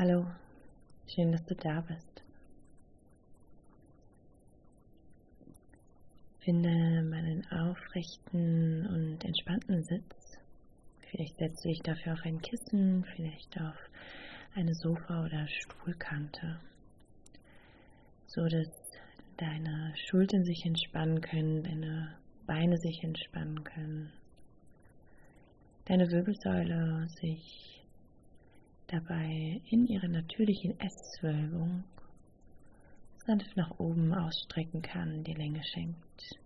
Hallo, schön, dass du da bist. Finde mal einen aufrechten und entspannten Sitz. Vielleicht setzt du dich dafür auf ein Kissen, vielleicht auf eine Sofa- oder Stuhlkante, so dass deine Schultern sich entspannen können, deine Beine sich entspannen können, deine Wirbelsäule sich dabei in ihrer natürlichen S-Wölbung sanft nach oben ausstrecken kann, die Länge schenkt.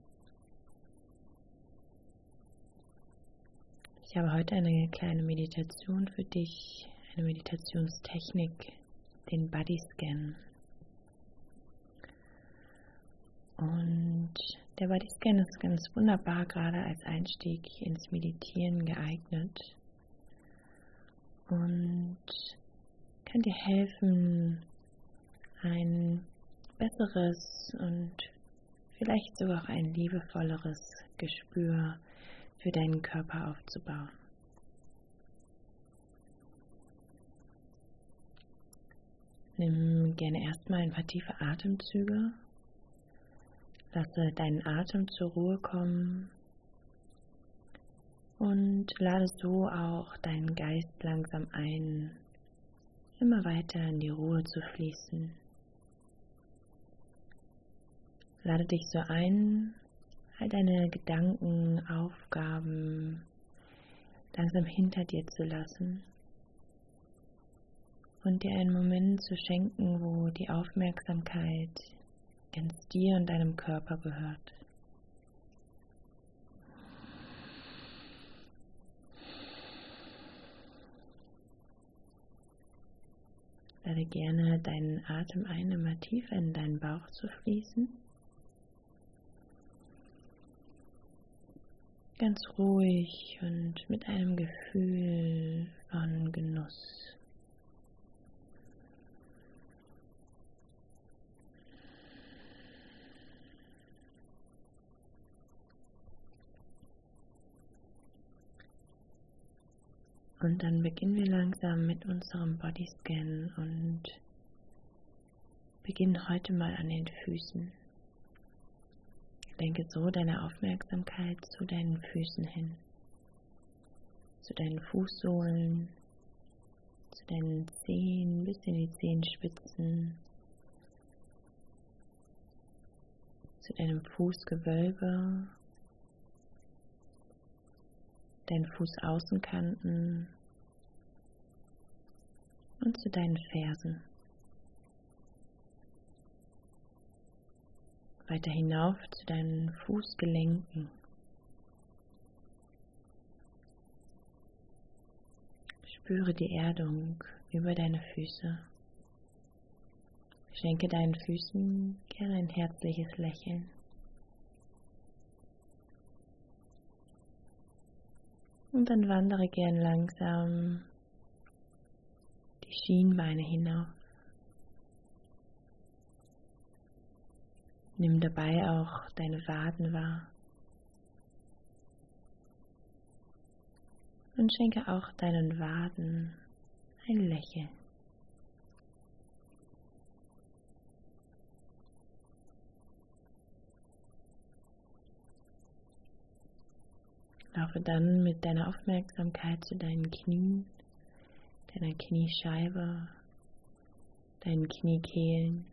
Ich habe heute eine kleine Meditation für dich, eine Meditationstechnik, den Body Scan. Und der Body Scan ist ganz wunderbar gerade als Einstieg ins Meditieren geeignet und kann dir helfen, ein besseres und vielleicht sogar auch ein liebevolleres Gespür für deinen Körper aufzubauen. Nimm gerne erstmal ein paar tiefe Atemzüge. Lasse deinen Atem zur Ruhe kommen und lade so auch deinen Geist langsam ein, immer weiter in die Ruhe zu fließen. Lade dich so ein, all deine Gedanken, Aufgaben langsam hinter dir zu lassen und dir einen Moment zu schenken, wo die Aufmerksamkeit ganz dir und deinem Körper gehört. Lade gerne deinen Atem ein, immer tiefer in deinen Bauch zu fließen. Ganz ruhig und mit einem Gefühl von Genuss. Und dann beginnen wir langsam mit unserem Bodyscan und beginnen heute mal an den Füßen. Lenke so deine Aufmerksamkeit zu deinen Füßen hin, zu deinen Fußsohlen, zu deinen Zehen bis in die Zehenspitzen, zu deinem Fußgewölbe deinen Fußaußenkanten und zu deinen Fersen. Weiter hinauf zu deinen Fußgelenken. Spüre die Erdung über deine Füße. Schenke deinen Füßen gerne ein herzliches Lächeln. Und dann wandere gern langsam die Schienbeine hinauf. Nimm dabei auch deine Waden wahr. Und schenke auch deinen Waden ein Lächeln. Laufe dann mit deiner Aufmerksamkeit zu deinen Knien, deiner Kniescheibe, deinen Kniekehlen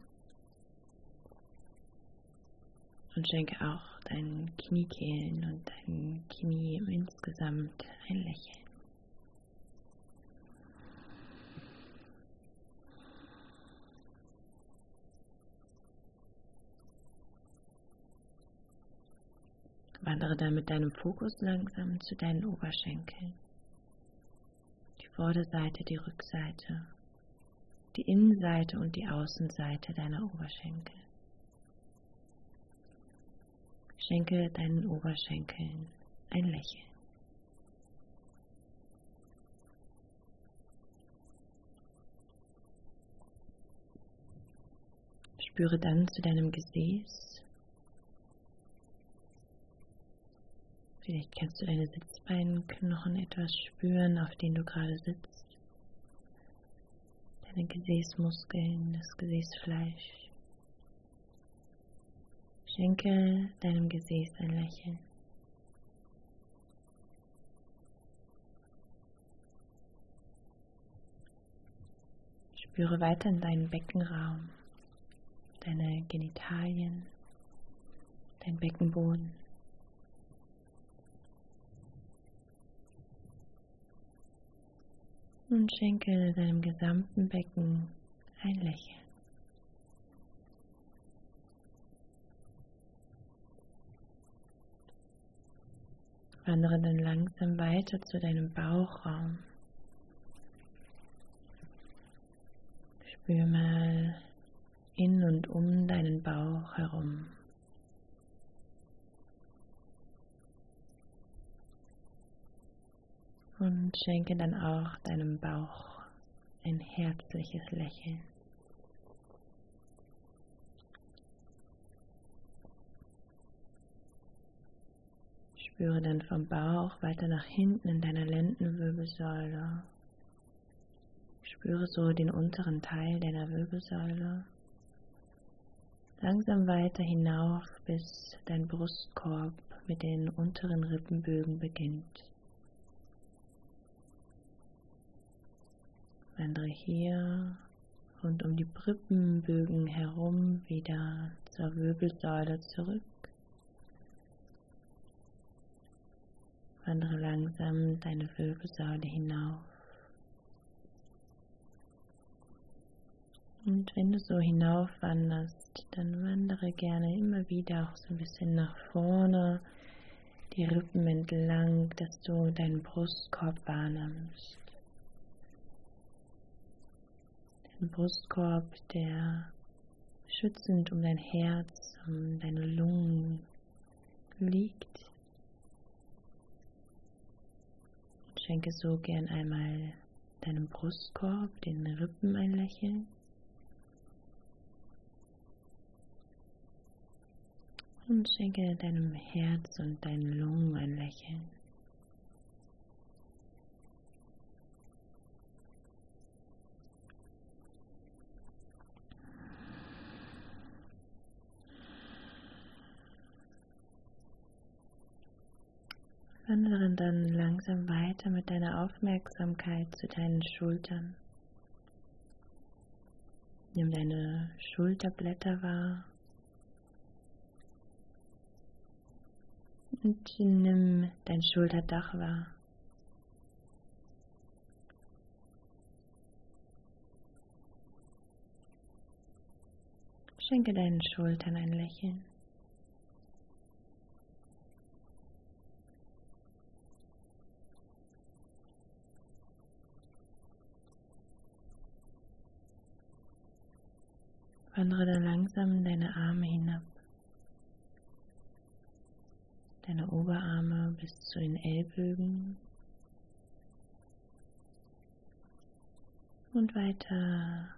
und schenke auch deinen Kniekehlen und deinen Knie insgesamt ein Lächeln. Wandere dann mit deinem Fokus langsam zu deinen Oberschenkeln. Die Vorderseite, die Rückseite, die Innenseite und die Außenseite deiner Oberschenkel. Schenke deinen Oberschenkeln ein Lächeln. Spüre dann zu deinem Gesäß Vielleicht kannst du deine Sitzbeinknochen etwas spüren, auf denen du gerade sitzt. deine Gesäßmuskeln, das Gesäßfleisch. Schenke deinem Gesäß ein Lächeln. Spüre weiter in deinen Beckenraum, deine Genitalien, dein Beckenboden. Und schenke deinem gesamten Becken ein Lächeln. Wandere dann langsam weiter zu deinem Bauchraum. Spür mal in und um deinen Bauch herum. Und schenke dann auch deinem Bauch ein herzliches Lächeln. Spüre dann vom Bauch weiter nach hinten in deiner Lendenwirbelsäule Spüre so den unteren Teil deiner Wirbelsäule. Langsam weiter hinauf, bis dein Brustkorb mit den unteren Rippenbögen beginnt. Wandere hier rund um die Rippenbögen herum wieder zur Wirbelsäule zurück. Wandere langsam deine Wirbelsäule hinauf. Und wenn du so hinaufwanderst, dann wandere gerne immer wieder auch so ein bisschen nach vorne, die Rippen entlang, dass du deinen Brustkorb wahrnimmst. Den Brustkorb, der schützend um dein Herz, um deine Lungen liegt. Und schenke so gern einmal deinem Brustkorb, den Rippen ein Lächeln. und schenke deinem Herz und deinen Lungen ein Lächeln. Wandere dann langsam weiter mit deiner Aufmerksamkeit zu deinen Schultern. Nimm deine Schulterblätter wahr und nimm dein Schulterdach wahr. Schenke deinen Schultern ein Lächeln. Wandere dann langsam deine Arme hinab. deine Oberarme bis zu den Ellbögen und weiter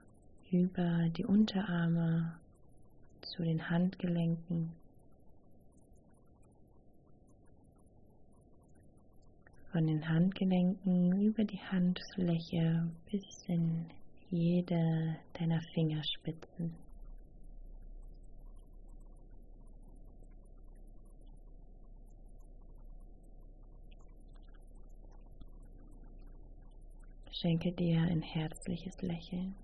über die Unterarme zu den Handgelenken. Von den Handgelenken über die Handfläche bis in jede deiner Fingerspitzen. Schenke dir ein herzliches Lächeln.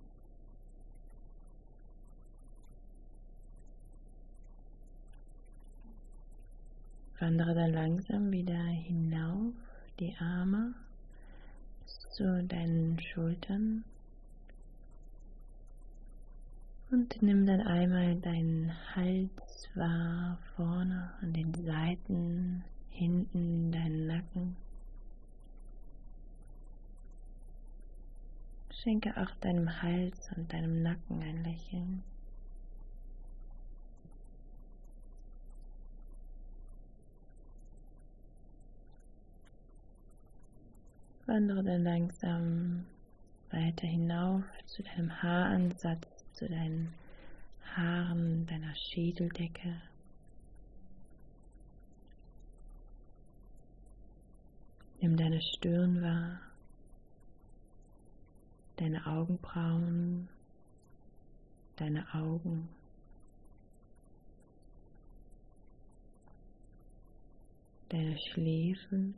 Wandere dann langsam wieder hinauf die Arme zu deinen Schultern und nimm dann einmal deinen Hals wahr vorne an den Seiten, hinten deinen Nacken. Schenke auch deinem Hals und deinem Nacken ein Lächeln. Wandere dann langsam weiter hinauf zu deinem Haaransatz, zu deinen Haaren, deiner Schädeldecke. Nimm deine Stirn wahr. Deine Augenbrauen, deine Augen. Deine Schläfen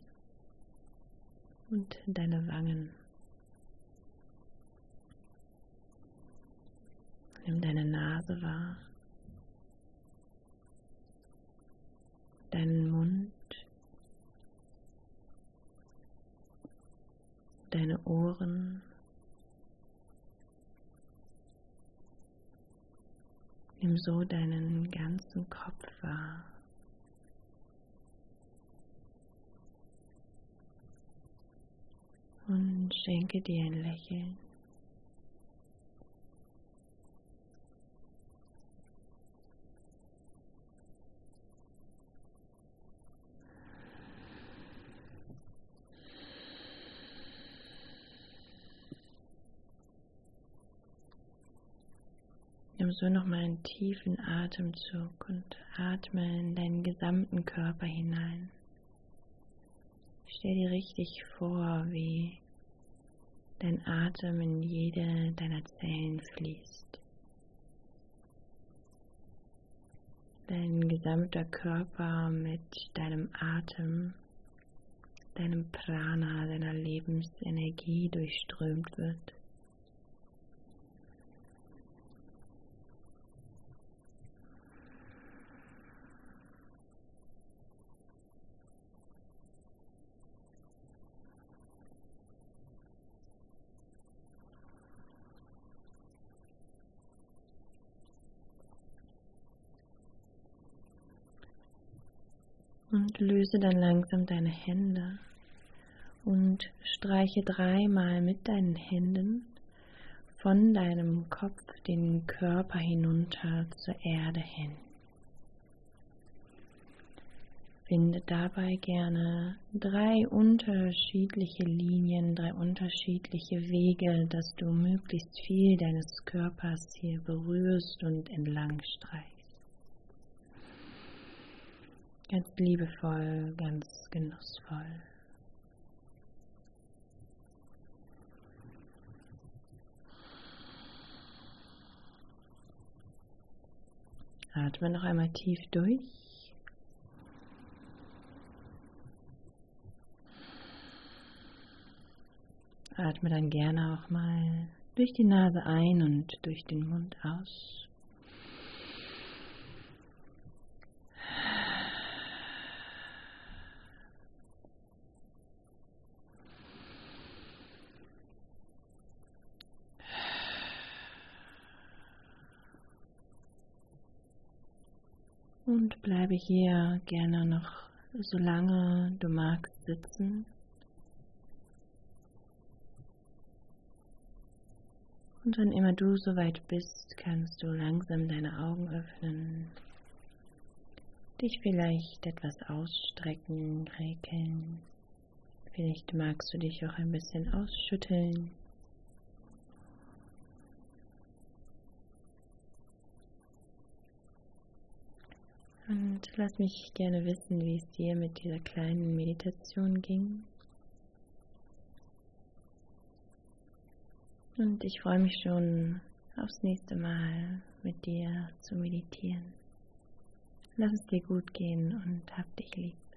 und deine Wangen. Nimm deine Nase wahr, deinen Mund, deine Ohren. Nimm so deinen ganzen Kopf wahr. Und schenke dir ein Lächeln. Nimm so nochmal einen tiefen Atemzug und atme in deinen gesamten Körper hinein. Stell dir richtig vor, wie dein Atem in jede deiner Zellen fließt. Dein gesamter Körper mit deinem Atem, deinem Prana, deiner Lebensenergie durchströmt wird. Und löse dann langsam deine Hände und streiche dreimal mit deinen Händen von deinem Kopf den Körper hinunter zur Erde hin. Finde dabei gerne drei unterschiedliche Linien, drei unterschiedliche Wege, dass du möglichst viel deines Körpers hier berührst und entlang streichst. Ganz liebevoll, ganz genussvoll. Atme noch einmal tief durch. Atme dann gerne auch mal durch die Nase ein und durch den Mund aus. Und bleibe hier gerne noch so lange du magst sitzen. Und wann immer du soweit bist, kannst du langsam deine Augen öffnen, dich vielleicht etwas ausstrecken, regeln. Vielleicht magst du dich auch ein bisschen ausschütteln. Und lass mich gerne wissen, wie es dir mit dieser kleinen Meditation ging. Und ich freue mich schon aufs nächste Mal mit dir zu meditieren. Lass es dir gut gehen und hab dich lieb.